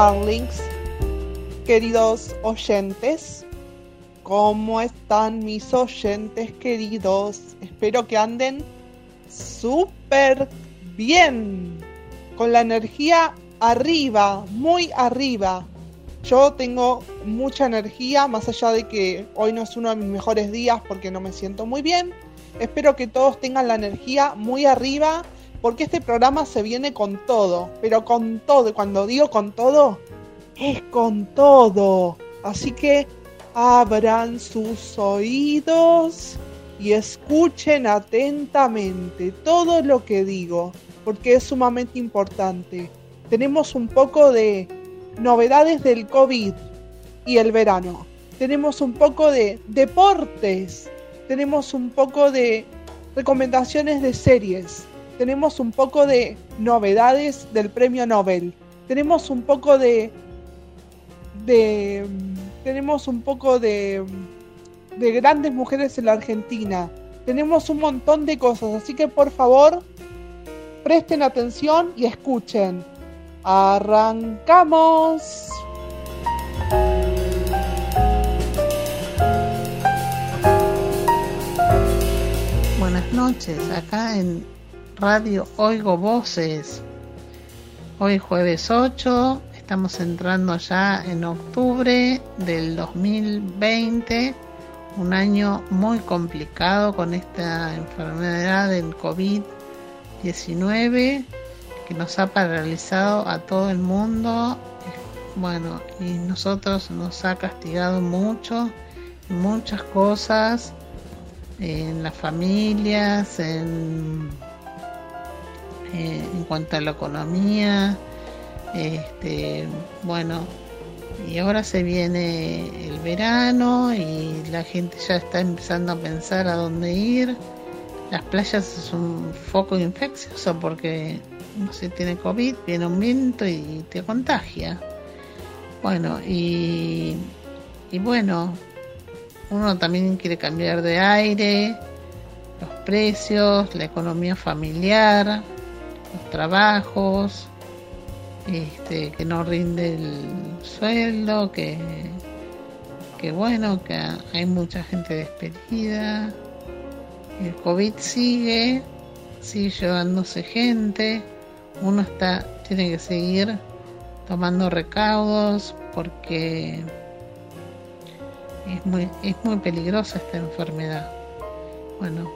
darlings, queridos oyentes. ¿Cómo están mis oyentes queridos? Espero que anden súper bien, con la energía arriba, muy arriba. Yo tengo mucha energía, más allá de que hoy no es uno de mis mejores días porque no me siento muy bien. Espero que todos tengan la energía muy arriba porque este programa se viene con todo, pero con todo. Cuando digo con todo, es con todo. Así que abran sus oídos y escuchen atentamente todo lo que digo, porque es sumamente importante. Tenemos un poco de novedades del COVID y el verano. Tenemos un poco de deportes. Tenemos un poco de recomendaciones de series. Tenemos un poco de novedades del premio Nobel. Tenemos un poco de. de. tenemos un poco de. de grandes mujeres en la Argentina. Tenemos un montón de cosas. Así que por favor, presten atención y escuchen. ¡Arrancamos! Buenas noches, acá en Radio Oigo Voces. Hoy jueves 8, estamos entrando ya en octubre del 2020, un año muy complicado con esta enfermedad del COVID-19 que nos ha paralizado a todo el mundo. Bueno, y nosotros nos ha castigado mucho, muchas cosas, en las familias, en, eh, en cuanto a la economía. Este, bueno, y ahora se viene el verano y la gente ya está empezando a pensar a dónde ir. Las playas es un foco infeccioso porque no se tiene COVID, viene un viento y te contagia. Bueno, y, y bueno, uno también quiere cambiar de aire, los precios, la economía familiar, los trabajos, este, que no rinde el sueldo, que, que bueno, que hay mucha gente despedida, el COVID sigue, sigue llevándose gente, uno está, tiene que seguir tomando recaudos porque es muy, es muy peligrosa esta enfermedad. Bueno,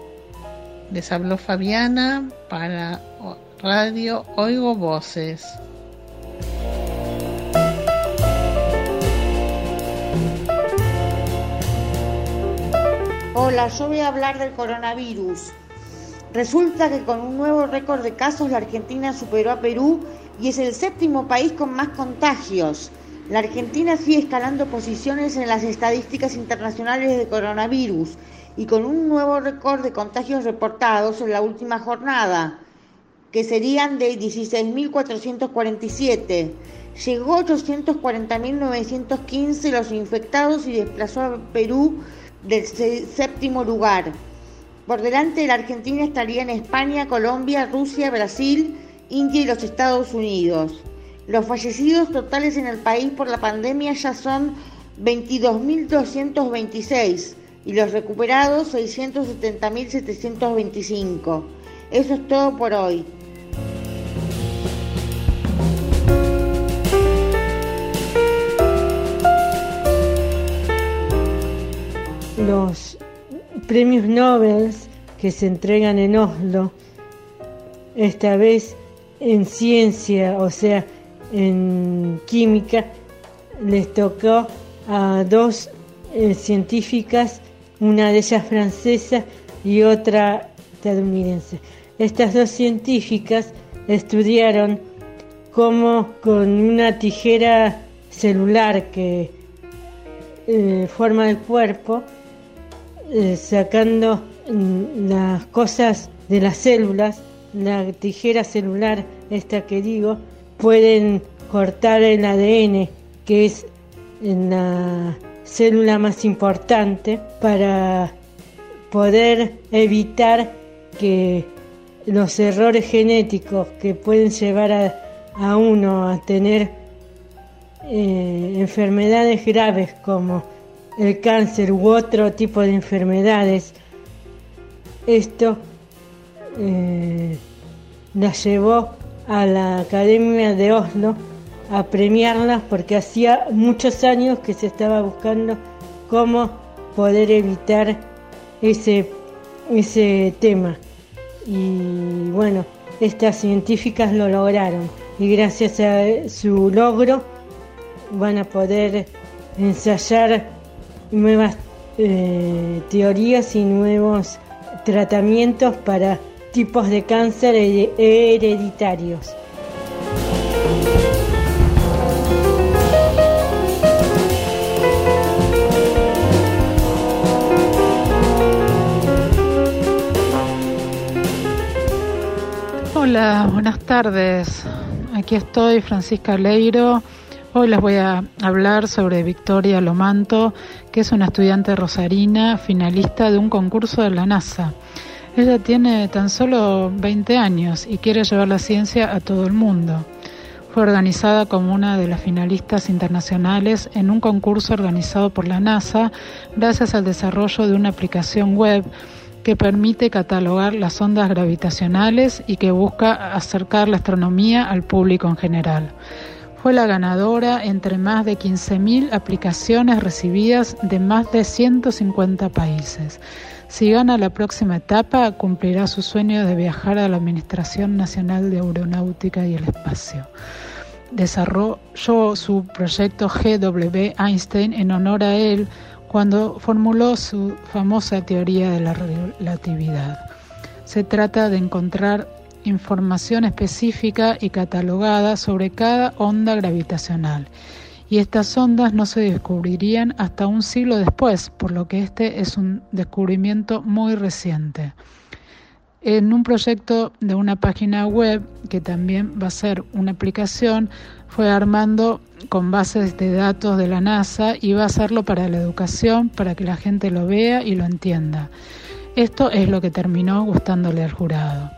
les habló Fabiana para Radio Oigo Voces. Hola, yo voy a hablar del coronavirus. Resulta que con un nuevo récord de casos la Argentina superó a Perú y es el séptimo país con más contagios. La Argentina sigue escalando posiciones en las estadísticas internacionales de coronavirus y con un nuevo récord de contagios reportados en la última jornada, que serían de 16.447. Llegó a 840.915 los infectados y desplazó a Perú del séptimo lugar. Por delante de la Argentina estarían España, Colombia, Rusia, Brasil, India y los Estados Unidos. Los fallecidos totales en el país por la pandemia ya son 22.226 y los recuperados 670.725. Eso es todo por hoy. Los premios Nobel que se entregan en Oslo, esta vez en ciencia, o sea, en química, les tocó a dos eh, científicas, una de ellas francesa y otra estadounidense. Estas dos científicas estudiaron cómo con una tijera celular que eh, forma el cuerpo, eh, sacando mm, las cosas de las células, la tijera celular, esta que digo, pueden cortar el ADN, que es la célula más importante, para poder evitar que los errores genéticos que pueden llevar a, a uno a tener eh, enfermedades graves como el cáncer u otro tipo de enfermedades. Esto eh, llevó a la Academia de Oslo a premiarlas porque hacía muchos años que se estaba buscando cómo poder evitar ese, ese tema. Y bueno, estas científicas lo lograron y gracias a su logro van a poder ensayar nuevas eh, teorías y nuevos tratamientos para tipos de cáncer hereditarios. Hola, buenas tardes. Aquí estoy, Francisca Leiro. Hoy les voy a hablar sobre Victoria Lomanto, que es una estudiante rosarina finalista de un concurso de la NASA. Ella tiene tan solo 20 años y quiere llevar la ciencia a todo el mundo. Fue organizada como una de las finalistas internacionales en un concurso organizado por la NASA gracias al desarrollo de una aplicación web que permite catalogar las ondas gravitacionales y que busca acercar la astronomía al público en general. Fue la ganadora entre más de 15.000 aplicaciones recibidas de más de 150 países. Si gana la próxima etapa, cumplirá su sueño de viajar a la Administración Nacional de Aeronáutica y el Espacio. Desarrolló su proyecto GW Einstein en honor a él cuando formuló su famosa teoría de la relatividad. Se trata de encontrar información específica y catalogada sobre cada onda gravitacional, y estas ondas no se descubrirían hasta un siglo después, por lo que este es un descubrimiento muy reciente. En un proyecto de una página web, que también va a ser una aplicación, fue armando con bases de datos de la NASA y va a hacerlo para la educación, para que la gente lo vea y lo entienda. Esto es lo que terminó gustándole al jurado.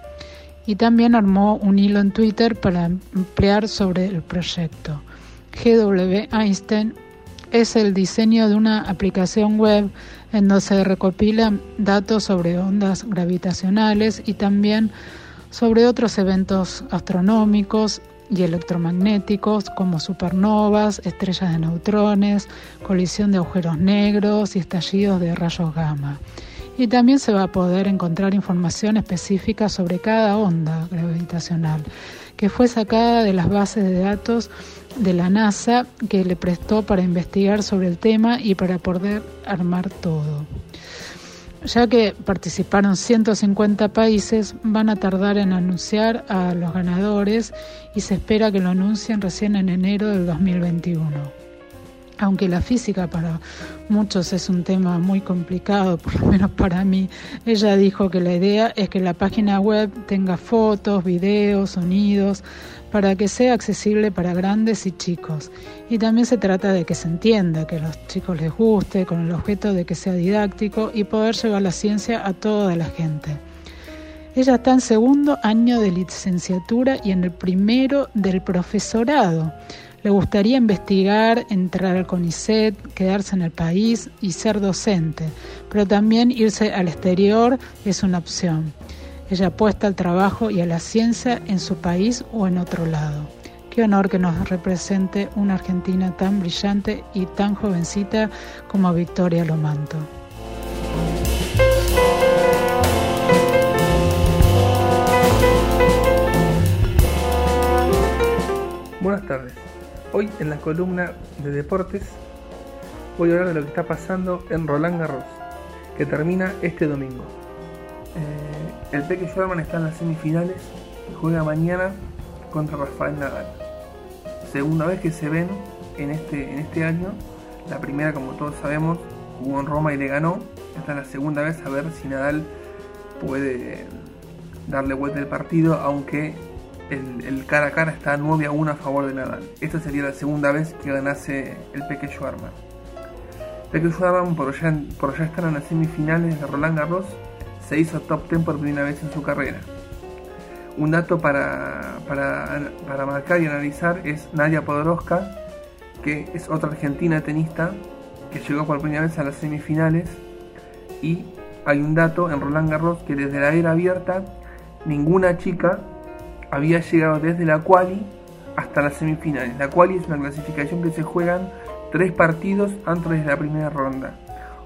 Y también armó un hilo en Twitter para ampliar sobre el proyecto. GW Einstein es el diseño de una aplicación web en donde se recopilan datos sobre ondas gravitacionales y también sobre otros eventos astronómicos y electromagnéticos como supernovas, estrellas de neutrones, colisión de agujeros negros y estallidos de rayos gamma. Y también se va a poder encontrar información específica sobre cada onda gravitacional, que fue sacada de las bases de datos de la NASA que le prestó para investigar sobre el tema y para poder armar todo ya que participaron 150 países, van a tardar en anunciar a los ganadores y se espera que lo anuncien recién en enero del 2021. Aunque la física para muchos es un tema muy complicado, por lo menos para mí, ella dijo que la idea es que la página web tenga fotos, videos, sonidos, para que sea accesible para grandes y chicos. Y también se trata de que se entienda, que a los chicos les guste, con el objeto de que sea didáctico y poder llevar la ciencia a toda la gente. Ella está en segundo año de licenciatura y en el primero del profesorado. Le gustaría investigar, entrar al CONICET, quedarse en el país y ser docente, pero también irse al exterior es una opción. Ella apuesta al trabajo y a la ciencia en su país o en otro lado. Qué honor que nos represente una Argentina tan brillante y tan jovencita como Victoria Lomanto. Buenas tardes. Hoy en la columna de deportes voy a hablar de lo que está pasando en Roland Garros, que termina este domingo. Eh, el Peque Schwarman está en las semifinales y juega mañana contra Rafael Nadal. Segunda vez que se ven en este, en este año. La primera, como todos sabemos, jugó en Roma y le ganó. Esta es la segunda vez a ver si Nadal puede darle vuelta al partido, aunque el, cara a cara está 9 a 1 a favor de Nadal. Esta sería la segunda vez que ganase el Peque Schwarman. Peque Schwarman, por ya, por ya estar en las semifinales de Roland Garros, se hizo top 10 por primera vez en su carrera. Un dato para, para, marcar y analizar es Nadia Podoroska, que es otra argentina tenista que llegó por primera vez a las semifinales y hay un dato en Roland Garros que desde la era abierta ninguna chica había llegado desde la quali hasta las semifinales. La quali es una clasificación que se juegan tres partidos antes de la primera ronda.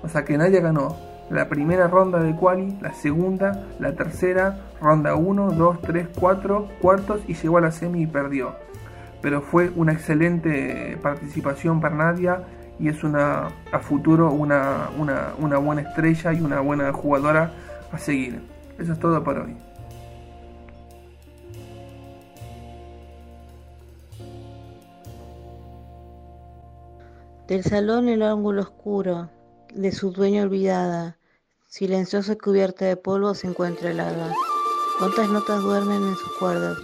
O sea que nadie ganó la primera ronda de quali, la segunda, la tercera, ronda 1, 2, 3, 4, cuartos y llegó a la semi y perdió. Pero fue una excelente participación para Nadia y es una a futuro una, una, una buena estrella y una buena jugadora a seguir. Eso es todo por hoy. Del salón el ángulo oscuro, de su dueña olvidada, silenciosa y cubierta de polvo se encuentra helada. Cuántas notas duermen en sus cuerdas,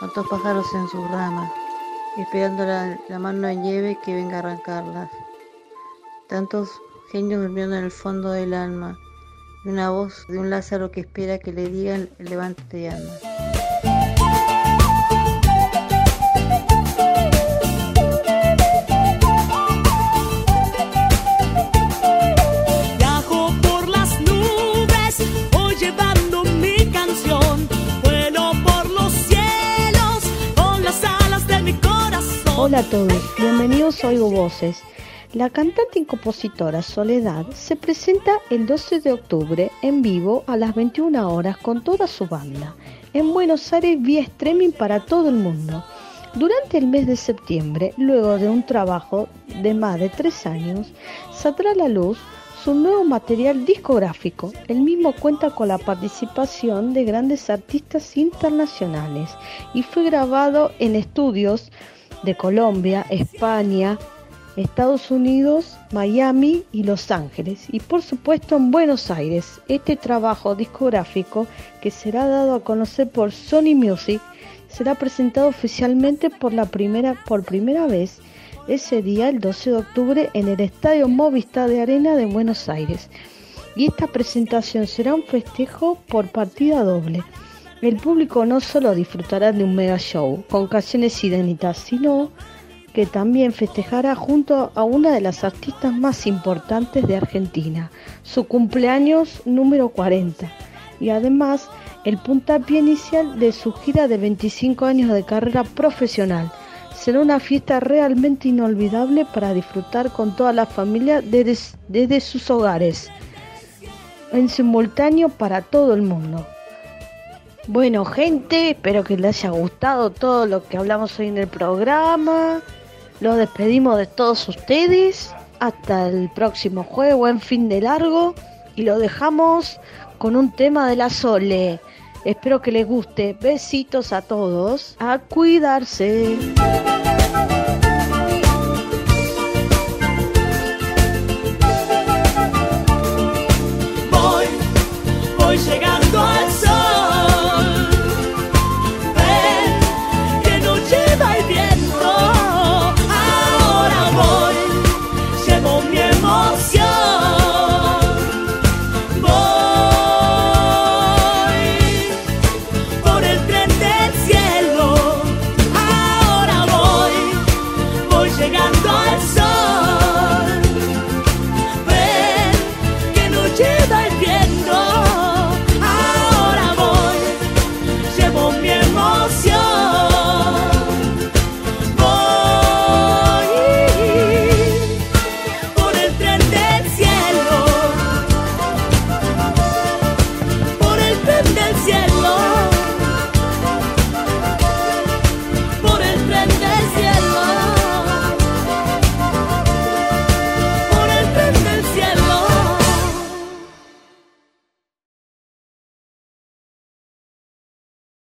cuántos pájaros en sus ramas, esperando la, la mano de nieve que venga a arrancarlas. Tantos genios durmiendo en el fondo del alma, y una voz de un Lázaro que espera que le digan levántate y anda. Hola a todos, bienvenidos a Oigo Voces. La cantante y compositora Soledad se presenta el 12 de octubre en vivo a las 21 horas con toda su banda en Buenos Aires vía streaming para todo el mundo. Durante el mes de septiembre, luego de un trabajo de más de tres años, saldrá a la luz su nuevo material discográfico. El mismo cuenta con la participación de grandes artistas internacionales y fue grabado en estudios de Colombia, España, Estados Unidos, Miami y Los Ángeles y por supuesto en Buenos Aires. Este trabajo discográfico que será dado a conocer por Sony Music será presentado oficialmente por la primera por primera vez ese día el 12 de octubre en el Estadio Movistar de Arena de Buenos Aires. Y esta presentación será un festejo por partida doble. El público no solo disfrutará de un mega show con canciones idénticas, sino que también festejará junto a una de las artistas más importantes de Argentina, su cumpleaños número 40, y además el puntapié inicial de su gira de 25 años de carrera profesional. Será una fiesta realmente inolvidable para disfrutar con toda la familia desde, desde sus hogares, en simultáneo para todo el mundo. Bueno, gente, espero que les haya gustado todo lo que hablamos hoy en el programa. Los despedimos de todos ustedes. Hasta el próximo jueves, buen fin de largo. Y lo dejamos con un tema de la Sole. Espero que les guste. Besitos a todos. A cuidarse.